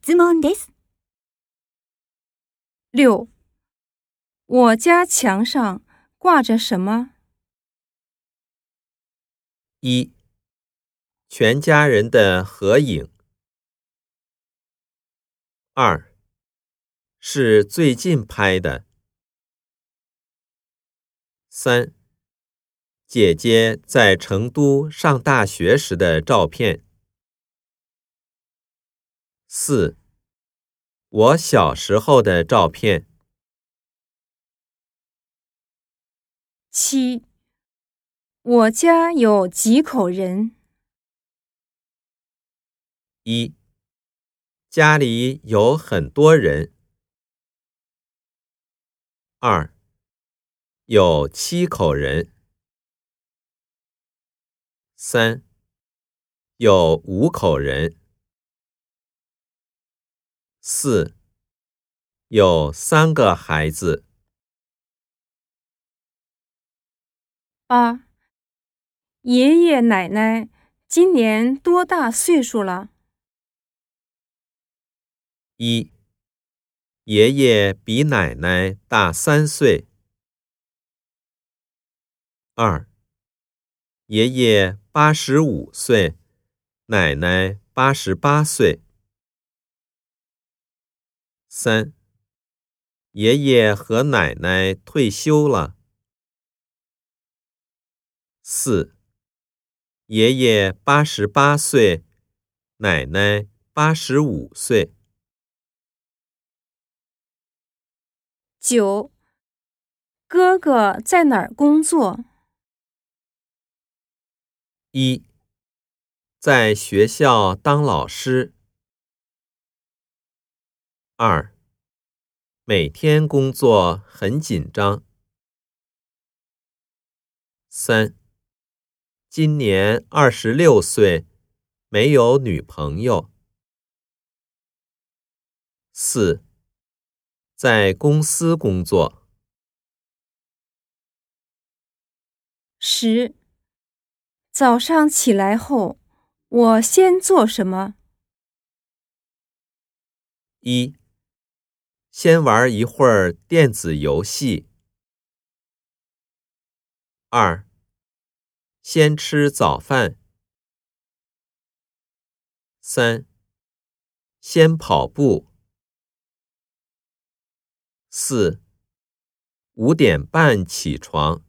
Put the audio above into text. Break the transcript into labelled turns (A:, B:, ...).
A: 質問です。
B: 六，我家墙上挂着什么？
C: 一，全家人的合影。二，是最近拍的。三，姐姐在成都上大学时的照片。四，我小时候的照片。
B: 七，我家有几口人？
C: 一，家里有很多人。二，有七口人。三，有五口人。四，有三个孩子。
B: 八，爷爷奶奶今年多大岁数了？
C: 一，爷爷比奶奶大三岁。二，爷爷八十五岁，奶奶八十八岁。三，爷爷和奶奶退休了。四，爷爷八十八岁，奶奶八十五岁。
B: 九，哥哥在哪儿工作？
C: 一，在学校当老师。二，每天工作很紧张。三，今年二十六岁，没有女朋友。四，在公司工作。
B: 十，早上起来后，我先做什么？
C: 一。先玩一会儿电子游戏。二，先吃早饭。三，先跑步。四，五点半起床。